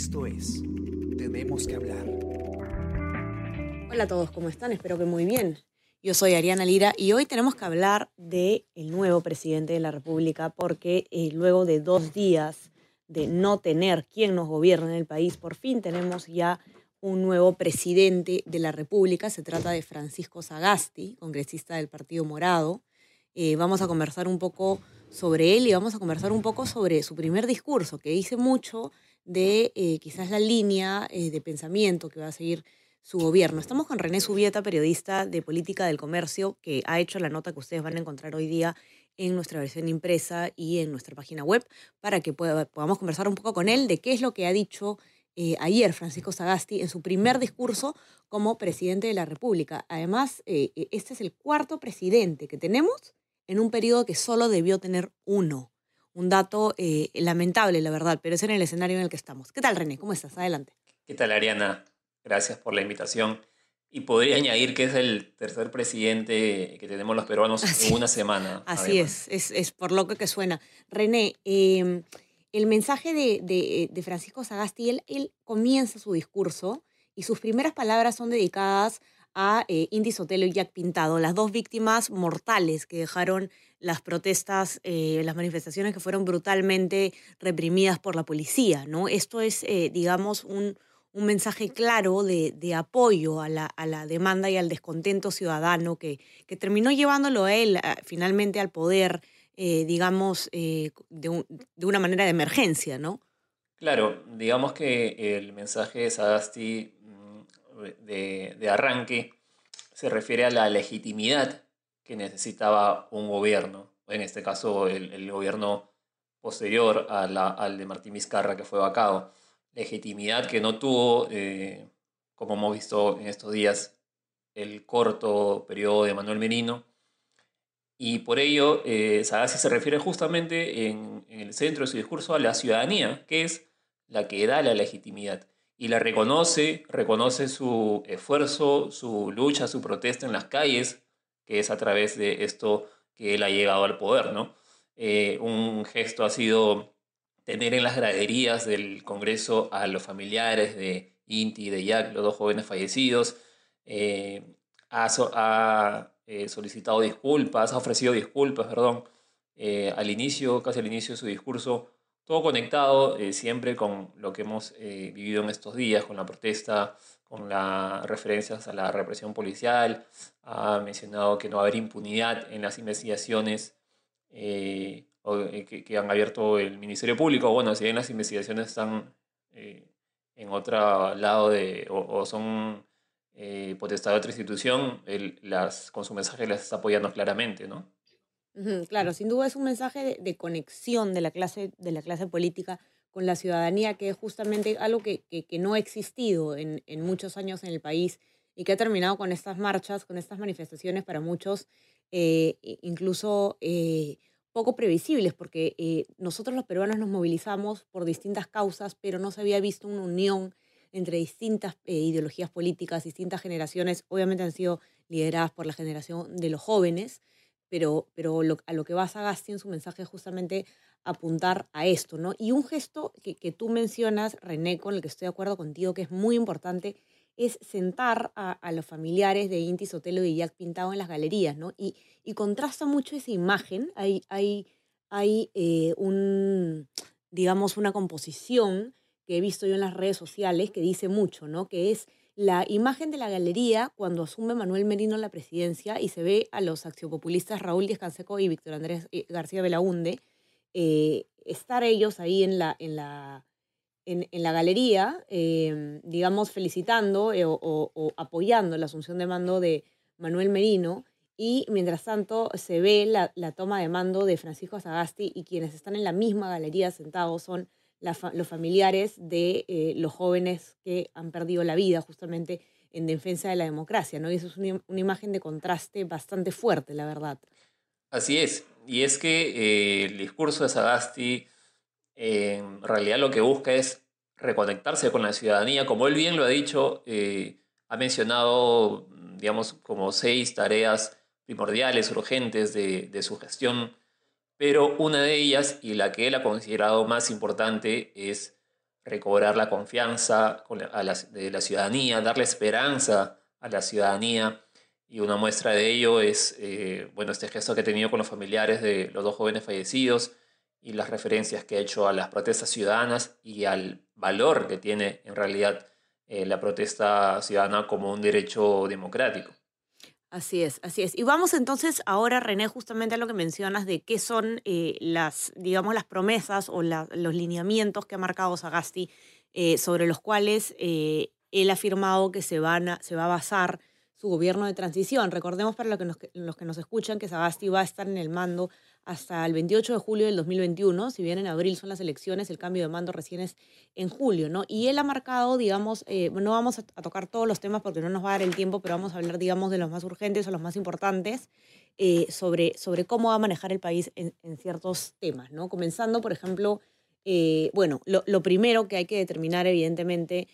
Esto es Tenemos que hablar. Hola a todos, ¿cómo están? Espero que muy bien. Yo soy Ariana Lira y hoy tenemos que hablar de el nuevo presidente de la República porque eh, luego de dos días de no tener quien nos gobierne en el país, por fin tenemos ya un nuevo presidente de la República. Se trata de Francisco Sagasti, congresista del Partido Morado. Eh, vamos a conversar un poco sobre él y vamos a conversar un poco sobre su primer discurso, que dice mucho de eh, quizás la línea eh, de pensamiento que va a seguir su gobierno. Estamos con René Subieta, periodista de política del comercio, que ha hecho la nota que ustedes van a encontrar hoy día en nuestra versión impresa y en nuestra página web, para que podamos conversar un poco con él de qué es lo que ha dicho eh, ayer Francisco Sagasti en su primer discurso como presidente de la República. Además, este es el cuarto presidente que tenemos en un periodo que solo debió tener uno. Un dato eh, lamentable, la verdad, pero es en el escenario en el que estamos. ¿Qué tal, René? ¿Cómo estás? Adelante. ¿Qué tal, Ariana? Gracias por la invitación. Y podría añadir que es el tercer presidente que tenemos los peruanos en una semana. Así es, es, por lo que suena. René, em, el mensaje de, Francisco Sagasti, él, él comienza su discurso y sus primeras palabras son dedicadas a eh, Indy Sotelo y Jack Pintado, las dos víctimas mortales que dejaron las protestas, eh, las manifestaciones que fueron brutalmente reprimidas por la policía. ¿no? Esto es, eh, digamos, un, un, mensaje claro de, de apoyo a la, a la, demanda y al descontento ciudadano que, que terminó llevándolo a él finalmente al poder, digamos, de, de, una manera de emergencia, ¿no? Claro, digamos que el mensaje de Sagasti de, arranque se refiere a la legitimidad que necesitaba un gobierno, en este caso el, gobierno posterior al de Martín Vizcarra que fue vacado. Legitimidad que no tuvo, eh, como hemos visto en estos días, el corto periodo de Manuel Merino. Y por ello, eh, se refiere justamente en, en el centro de su discurso a la ciudadanía, que es la que da la legitimidad y la reconoce, reconoce su esfuerzo, su lucha, su protesta en las calles, que es a través de esto que él ha llegado al poder, ¿no? Eh, un gesto ha sido tener en las graderías del Congreso a los familiares de Inti y de Jack, los dos jóvenes fallecidos. Eh, ha, eh, solicitado disculpas, ha ofrecido disculpas, perdón, al inicio, casi al inicio de su discurso, todo conectado eh, siempre con lo que hemos eh, vivido en estos días, con la protesta, con las referencias a la represión policial. Ha mencionado que no va a haber impunidad en las investigaciones eh, que, han abierto el Ministerio Público. Bueno, si bien las investigaciones están en otro lado de, o, son potestad de otra institución, las, con su mensaje las está apoyando claramente, ¿no? claro, sin duda es un mensaje de, conexión de la, clase, de la clase política con la ciudadanía, que es justamente algo que, no ha existido en, muchos años en el país y que ha terminado con estas marchas, con estas manifestaciones para muchos eh, incluso eh, poco previsibles, porque eh, nosotros los peruanos nos movilizamos por distintas causas, pero no se había visto una unión entre distintas ideologías políticas, distintas generaciones, obviamente han sido lideradas por la generación de los jóvenes, pero, pero a lo que va Sagasti en su mensaje es justamente apuntar a esto, ¿no? Y un gesto que, que, tú mencionas, René, con el que estoy de acuerdo contigo, que es muy importante, es sentar a, los familiares de Inti Sotelo y Jack Pintado en las galerías, ¿no? Y, y contrasta mucho esa imagen, hay, hay, hay eh, un, digamos, una composición que he visto yo en las redes sociales que dice mucho, ¿no? Que es la imagen de la galería cuando asume Manuel Merino la presidencia y se ve a los axiopopulistas Raúl Díaz Canseco y Víctor Andrés eh, García Belaunde, eh, estar ellos ahí en la, en la, en, la galería, em, digamos, felicitando eh, o, apoyando la asunción de mando de Manuel Merino. Y mientras tanto se ve la, toma de mando de Francisco Sagasti y quienes están en la misma galería sentados son los familiares de eh, los jóvenes que han perdido la vida justamente en defensa de la democracia, ¿no? Y eso es una, imagen de contraste bastante fuerte, la verdad. Así es, y es que eh, el discurso de Sagasti en realidad lo que busca es reconectarse con la ciudadanía, como él bien lo ha dicho, eh, ha mencionado, digamos, como seis tareas primordiales, urgentes de, de su gestión pero una de ellas, y la que él ha considerado más importante, es recobrar la confianza de la ciudadanía, darle esperanza a la ciudadanía. Y una muestra de ello es eh, bueno, este gesto que he tenido con los familiares de los dos jóvenes fallecidos y las referencias que ha hecho a las protestas ciudadanas y al valor que tiene en realidad eh, la protesta ciudadana como un derecho democrático. Así es, así es. Y vamos entonces ahora, René, justamente a lo que mencionas de qué son eh, las, digamos, las promesas o los lineamientos que ha marcado Sagasti eh, sobre los cuales él ha afirmado que se, van se va a basar su gobierno de transición. Recordemos para los que, nos, los que nos escuchan que Sagasti va a estar en el mando hasta el 28 de julio del 2021. Si bien en abril son las elecciones, el cambio de mando recién es en julio, ¿no? Y él ha marcado, digamos, eh, no vamos a, tocar todos los temas porque no nos va a dar el tiempo, pero vamos a hablar, digamos, de los más urgentes o los más importantes eh, sobre, sobre cómo va a manejar el país en, ciertos temas, ¿no? Comenzando, por ejemplo, eh, bueno, lo, primero que hay que determinar, evidentemente,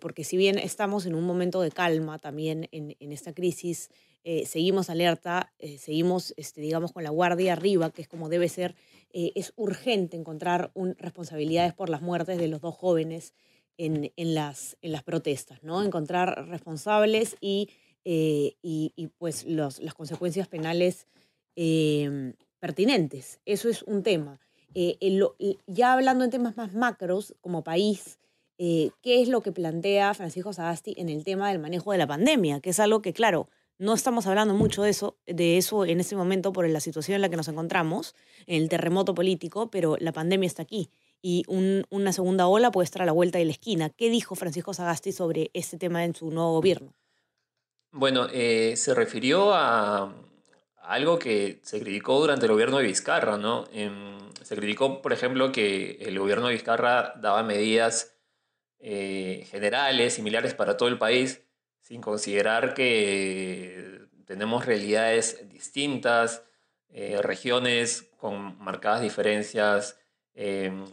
porque si bien estamos en un momento de calma también en, esta crisis eh, seguimos alerta, eh, seguimos, este, digamos, con la guardia arriba, que es como debe ser. Eh, es urgente encontrar responsabilidades por las muertes de los dos jóvenes en, las, protestas, ¿no? Encontrar responsables y, pues las consecuencias penales em, pertinentes. Eso es un tema. ya hablando en temas más macros, como país, ¿qué es lo que plantea Francisco Sagasti en el tema del manejo de la pandemia? Que es algo que, claro, no estamos hablando mucho de eso, de eso en este momento por la situación en la que nos encontramos, en el terremoto político, pero la pandemia está aquí y una segunda ola puede estar a la vuelta de la esquina. ¿Qué dijo Francisco Sagasti sobre este tema en su nuevo gobierno? Bueno, eh, se refirió a, algo que se criticó durante el gobierno de Vizcarra, ¿no? Em, se criticó, por ejemplo, que el gobierno de Vizcarra daba medidas eh, generales, similares para todo el país, sin considerar que tenemos realidades distintas, eh, regiones con marcadas diferencias em,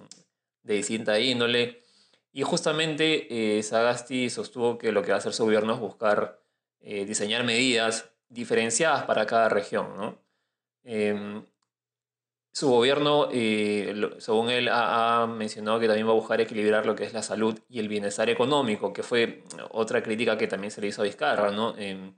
de distinta índole. Y justamente eh, Sagasti sostuvo que lo que va a hacer su gobierno es buscar diseñar medidas diferenciadas para cada región. ¿no? Su gobierno, eh, según él, ha, mencionado que también va a buscar equilibrar lo que es la salud y el bienestar económico, que fue otra crítica que también se le hizo a Vizcarra, ¿no? Em,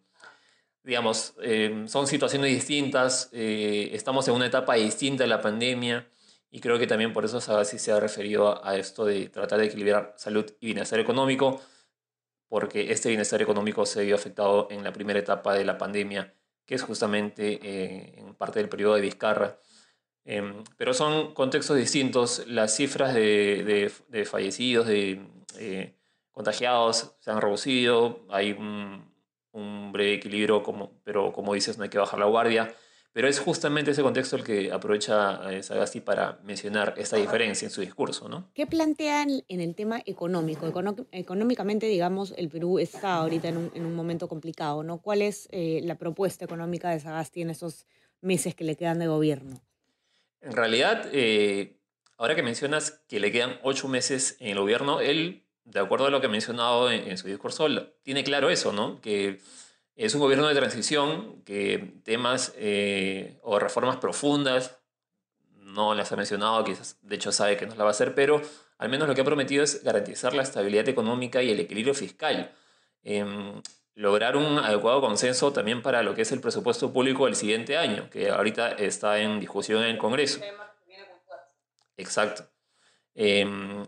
digamos, em, son situaciones distintas, eh, estamos en una etapa distinta de la pandemia y creo que también por eso se ha referido a, esto de tratar de equilibrar salud y bienestar económico, porque este bienestar económico se vio afectado en la primera etapa de la pandemia, que es justamente eh, en parte del periodo de Vizcarra. Em, pero son contextos distintos. Las cifras de, de, fallecidos, de eh, contagiados, se han reducido. Hay un, un, breve equilibrio, como, pero como dices, no hay que bajar la guardia. Pero es justamente ese contexto el que aprovecha eh, Sagasti para mencionar esta diferencia en su discurso. ¿no? ¿Qué plantean en el tema económico? económicamente, digamos, el Perú está ahorita en un, en un momento complicado. ¿no? ¿Cuál es eh, la propuesta económica de Sagasti en esos meses que le quedan de gobierno? En realidad, eh, ahora que mencionas que le quedan ocho meses en el gobierno, él, de acuerdo a lo que ha mencionado en, su discurso, tiene claro eso, ¿no? Que es un gobierno de transición, que temas eh, o reformas profundas no las ha mencionado, quizás de hecho sabe que no la va a hacer, pero al menos lo que ha prometido es garantizar la estabilidad económica y el equilibrio fiscal. Em, lograr un adecuado consenso también para lo que es el presupuesto público del siguiente año, que ahorita está en discusión en el Congreso. Exacto. Em,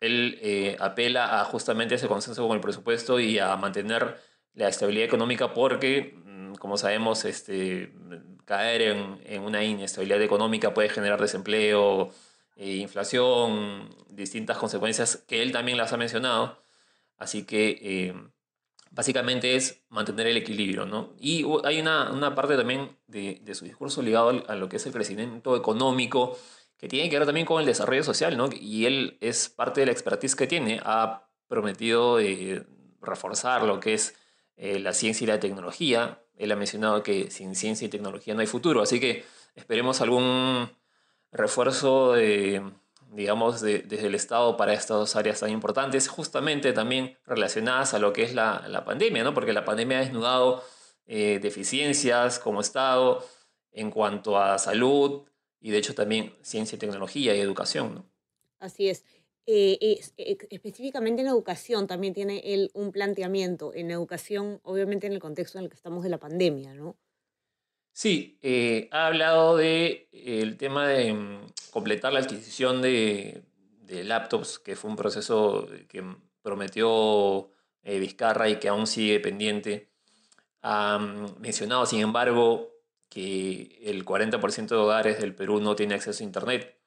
él eh, apela a justamente ese consenso con el presupuesto y a mantener la estabilidad económica porque, mm, como sabemos, este, caer en, una inestabilidad económica puede generar desempleo, e inflación, distintas consecuencias que él también las ha mencionado. Así que em, básicamente es mantener el equilibrio, ¿no? Y hay una, una parte también de, de, su discurso ligado a lo que es el crecimiento económico, que tiene que ver también con el desarrollo social, ¿no? Y él es parte de la expertise que tiene, ha prometido eh, reforzar lo que es eh, la ciencia y la tecnología. Él ha mencionado que sin ciencia y tecnología no hay futuro, así que esperemos algún refuerzo de digamos, desde el Estado para estas dos áreas tan importantes, justamente también relacionadas a lo que es la, la pandemia, ¿no? porque la pandemia ha desnudado eh, deficiencias como Estado en cuanto a salud y de hecho también ciencia y tecnología y educación. ¿no? Así es. eh, específicamente en educación también tiene él un planteamiento, en educación obviamente en el contexto en el que estamos de la pandemia, ¿no? Sí, eh, ha hablado de el tema de mm, completar la adquisición de, laptops, que fue un proceso que prometió eh, Vizcarra y que aún sigue pendiente. Ha mm, mencionado, sin embargo, que el 40% de hogares del Perú no tiene acceso a Internet,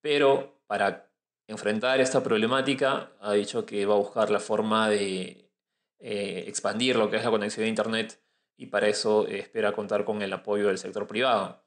pero para enfrentar esta problemática ha dicho que va a buscar la forma de eh, expandir lo que es la conexión a Internet y para eso espera contar con el apoyo del sector privado.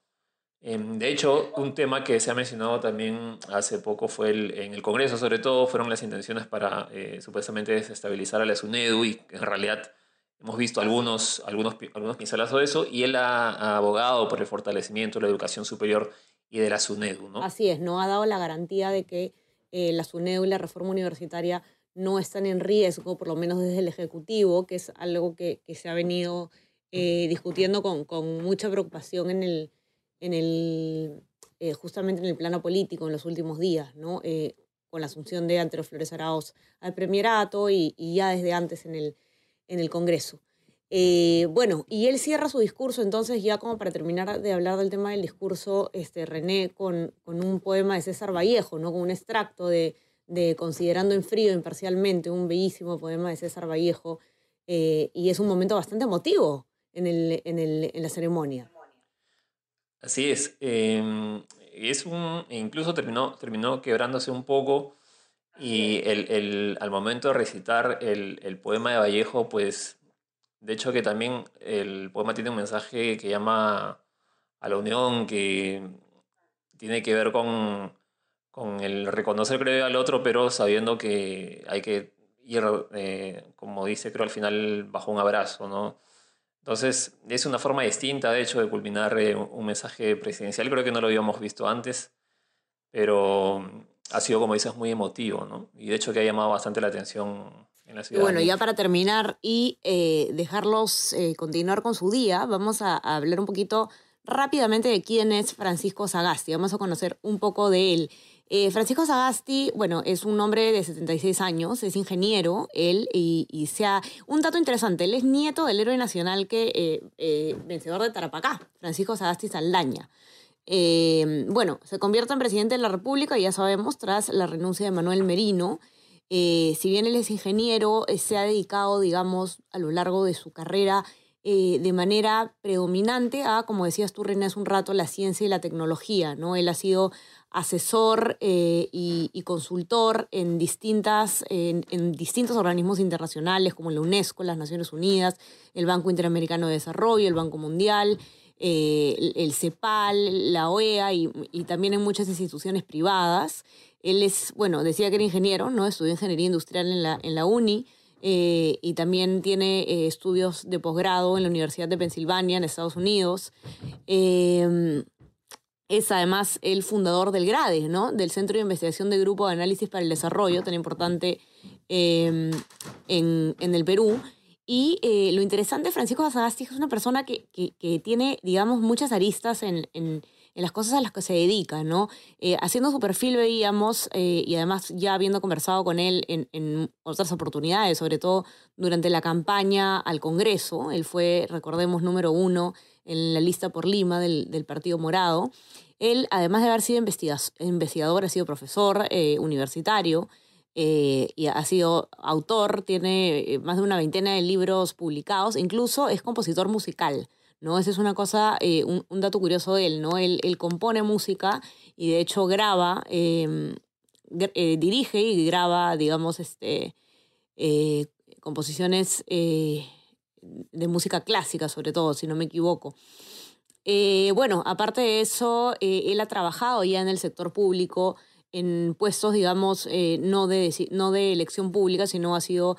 Em, de hecho, un tema que se ha mencionado también hace poco fue el, en el Congreso, sobre todo, fueron las intenciones para eh, supuestamente desestabilizar a la SUNEDU y en realidad hemos visto algunos, algunos, algunos pincelazos de eso y él ha, abogado por el fortalecimiento de la educación superior y de la SUNEDU. ¿no? Así es, no ha dado la garantía de que eh, la SUNEDU y la reforma universitaria no están en riesgo, por lo menos desde el Ejecutivo, que es algo que, que se ha venido eh, discutiendo con, con mucha preocupación en el en el, eh, justamente en el plano político en los últimos días, ¿no? Eh, con la asunción de Antero Flores Arauz al premierato y, y, ya desde antes en el, en el Congreso. Bueno, y él cierra su discurso, entonces ya como para terminar de hablar del tema del discurso, este, René, con, con un poema de César Vallejo, ¿no? con un extracto de, de Considerando en frío imparcialmente, un bellísimo poema de César Vallejo, y es un momento bastante emotivo en, el, en, el, en la ceremonia. Así es. Em, es un, incluso terminó, terminó quebrándose un poco y el, el, al momento de recitar el, el, poema de Vallejo, pues de hecho que también el poema tiene un mensaje que llama a la unión, que tiene que ver con, con el reconocer creo al otro, pero sabiendo que hay que ir, eh, como dice creo al final, bajo un abrazo, ¿no? Entonces, es una forma distinta, de hecho, de culminar eh, un mensaje presidencial. Creo que no lo habíamos visto antes, pero ha sido, como dices, muy emotivo, ¿no? Y de hecho que ha llamado bastante la atención en la ciudad. bueno, ya para terminar y eh, dejarlos eh, continuar con su día, vamos a, hablar un poquito rápidamente de quién es Francisco Sagasti. Vamos a conocer un poco de él. Eh, Francisco Sagasti, bueno, es un hombre de 76 años, es ingeniero, él, y, sea... Un dato interesante, él es nieto del héroe nacional que, eh, eh, vencedor de Tarapacá, Francisco Sagasti Saldaña. bueno, se convierte en presidente de la República, ya sabemos, tras la renuncia de Manuel Merino. si bien él es ingeniero, se ha dedicado, digamos, a lo largo de su carrera de manera predominante a, como decías tú, René, hace un rato, la ciencia y la tecnología, ¿no? Él ha sido asesor eh, y, consultor en, distintas, en, distintos organismos internacionales como la UNESCO, las Naciones Unidas, el Banco Interamericano de Desarrollo, el Banco Mundial, eh, el, CEPAL, la OEA y, también en muchas instituciones privadas. Él es, bueno, decía que era ingeniero, ¿no? Estudió ingeniería industrial en la, en la UNI. Eh, y también tiene estudios de posgrado en la Universidad de Pensilvania, en Estados Unidos. Es además el fundador del GRADE, ¿no? del Centro de Investigación de Grupo de Análisis para el Desarrollo, tan importante em, en, el Perú. Y eh, lo interesante Francisco Sagasti es una persona que, tiene, digamos, muchas aristas en, las cosas a las que se dedica, ¿no? Eh, haciendo su perfil veíamos, eh, y además ya habiendo conversado con él en, otras oportunidades, sobre todo durante la campaña al Congreso, él fue, recordemos, número uno en la lista por Lima del, del Partido Morado. Él, además de haber sido investigador, ha sido profesor eh, universitario eh, y ha sido autor, tiene eh, más de una veintena de libros publicados, incluso es compositor musical. ¿No? Esa es una cosa, un, un, dato curioso de él, ¿no? Él, él compone música y de hecho graba, em, dirige y graba, digamos, este, composiciones de música clásica, sobre todo, si no me equivoco. Eh, bueno, aparte de eso, eh, él ha trabajado ya en el sector público en puestos, digamos, eh, no, de, no de elección pública, sino ha sido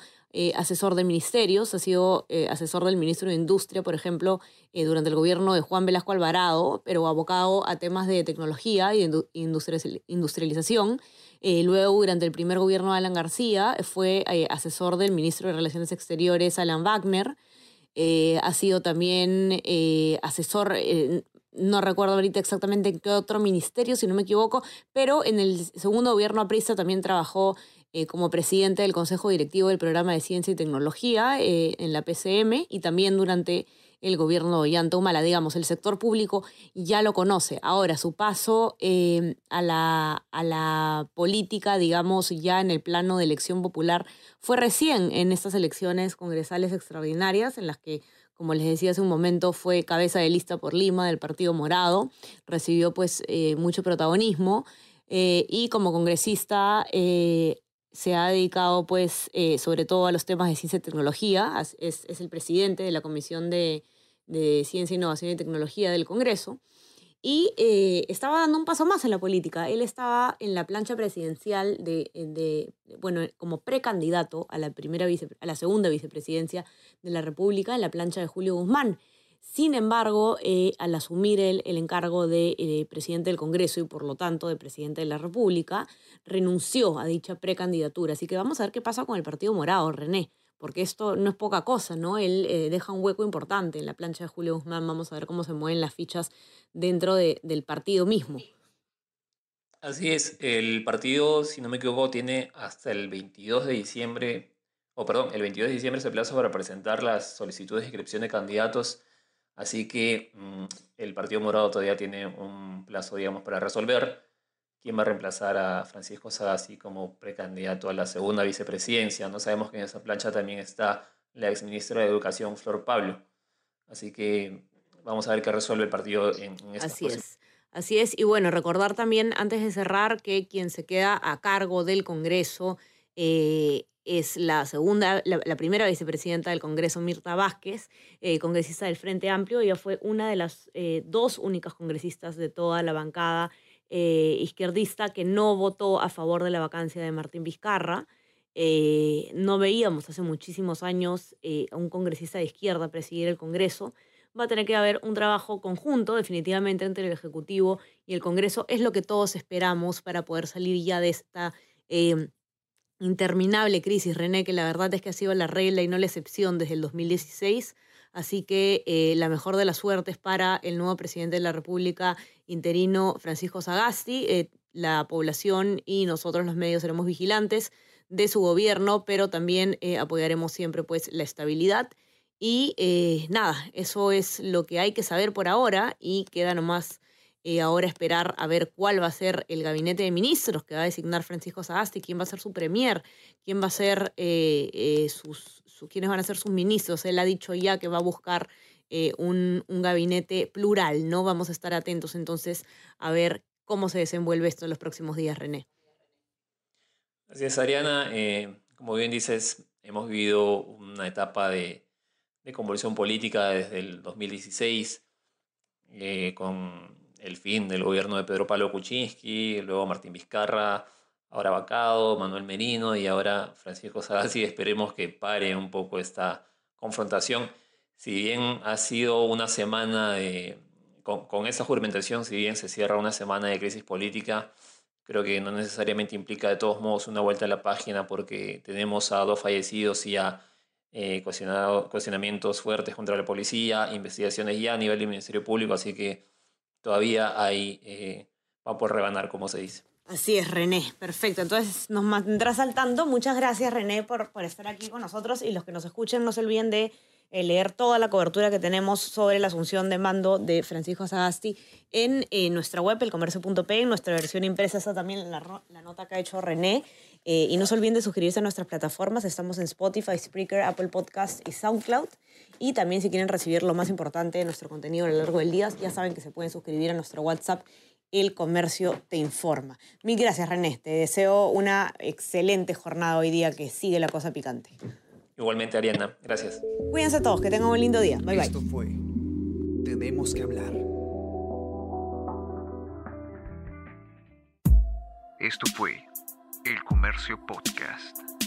asesor de ministerios, ha sido asesor del ministro de Industria, por ejemplo, durante el gobierno de Juan Velasco Alvarado, pero abocado a temas de tecnología y de industrialización. luego, durante el primer gobierno de Alan García, fue asesor del ministro de Relaciones Exteriores, Alan Wagner. Eh, ha sido también eh, asesor, no recuerdo ahorita exactamente en qué otro ministerio, si no me equivoco, pero en el segundo gobierno aprista también trabajó eh, como presidente del Consejo Directivo del Programa de Ciencia y Tecnología eh, en la PCM y también durante el gobierno de Ollanta Humala, digamos, el sector público ya lo conoce. Ahora, su paso eh, a, la, a la política, digamos, ya en el plano de elección popular, fue recién en estas elecciones congresales extraordinarias en las que como les decía hace un momento, fue cabeza de lista por Lima del Partido Morado, recibió pues mucho protagonismo y como congresista se ha dedicado pues eh, sobre todo a los temas de ciencia y tecnología, es, el presidente de la Comisión de, Ciencia, Innovación y Tecnología del Congreso, y eh, estaba dando un paso más en la política. Él estaba en la plancha presidencial de, bueno, como precandidato a la, primera a la segunda vicepresidencia de la República, en la plancha de Julio Guzmán. Sin embargo, eh, al asumir el, el encargo de eh, presidente del Congreso y por lo tanto de presidente de la República, renunció a dicha precandidatura. Así que vamos a ver qué pasa con el Partido Morado, René, porque esto no es poca cosa, ¿no? Él eh, deja un hueco importante en la plancha de Julio Guzmán. Vamos a ver cómo se mueven las fichas dentro de, del partido mismo. Así es, el partido, si no me equivoco, tiene hasta el 22 de diciembre, o perdón, el 22 de diciembre es el plazo para presentar las solicitudes de inscripción de candidatos Así que mm, el Partido Morado todavía tiene un plazo, digamos, para resolver quién va a reemplazar a Francisco Sagasti como precandidato a la segunda vicepresidencia. No sabemos que en esa plancha también está la exministra de Educación, Flor Pablo. Así que vamos a ver qué resuelve el partido en, en Así es. Así es. Y bueno, recordar también, antes de cerrar, que quien se queda a cargo del Congreso eh, es la segunda, la, primera vicepresidenta del Congreso, Mirta Vázquez, eh, congresista del Frente Amplio. Ella fue una de las eh, dos únicas congresistas de toda la bancada eh, izquierdista que no votó a favor de la vacancia de Martín Vizcarra. no veíamos hace muchísimos años a un congresista de izquierda presidir el Congreso. Va a tener que haber un trabajo conjunto, definitivamente, entre el Ejecutivo y el Congreso. Es lo que todos esperamos para poder salir ya de esta interminable crisis, René, que la verdad es que ha sido la regla y no la excepción desde el 2016. Así que eh, la mejor de las suertes para el nuevo presidente de la República interino, Francisco Sagasti. Eh, la población y nosotros los medios seremos vigilantes de su gobierno, pero también eh, apoyaremos siempre pues, la estabilidad. Y nada, eso es lo que hay que saber por ahora y queda nomás eh, ahora esperar a ver cuál va a ser el gabinete de ministros que va a designar Francisco Sagasti, quién va a ser su premier, quién va a ser eh, eh, sus, quiénes van a ser sus ministros. Él ha dicho ya que va a buscar un, gabinete plural, ¿no? Vamos a estar atentos entonces a ver cómo se desenvuelve esto en los próximos días, René. Así Ariana. como bien dices, hemos vivido una etapa de convulsión política desde el 2016 con el fin del gobierno de Pedro Pablo Kuczynski, luego Martín Vizcarra, ahora Bacado, Manuel Merino y ahora Francisco Sagasti. Esperemos que pare un poco esta confrontación. Si bien ha sido una semana de, con, con esa juramentación, si bien se cierra una semana de crisis política, creo que no necesariamente implica de todos modos una vuelta a la página porque tenemos a dos fallecidos y a eh, cuestionamientos fuertes contra la policía, investigaciones ya a nivel del Ministerio Público, así que todavía hay eh, va por rebanar, como se dice. Así es, René. Perfecto. Entonces nos mantendrá saltando. Muchas gracias, René, por, por estar aquí con nosotros. Y los que nos escuchen, no se olviden de eh, leer toda la cobertura que tenemos sobre la asunción de mando de Francisco Sagasti en eh, nuestra web, elcomercio.p, en nuestra versión impresa está también la, la nota que ha hecho René. y no se olviden de suscribirse a nuestras plataformas. Estamos en Spotify, Spreaker, Apple Podcast y SoundCloud. Y también si quieren recibir lo más importante de nuestro contenido a lo largo del día, ya saben que se pueden suscribir a nuestro WhatsApp El Comercio Te Informa. Mil gracias, René. Te deseo una excelente jornada hoy día que sigue la cosa picante. Igualmente, Ariana. Gracias. Cuídense todos, que tengan un lindo día. Bye, bye. Esto fue Tenemos que hablar. Esto fue El Comercio Podcast.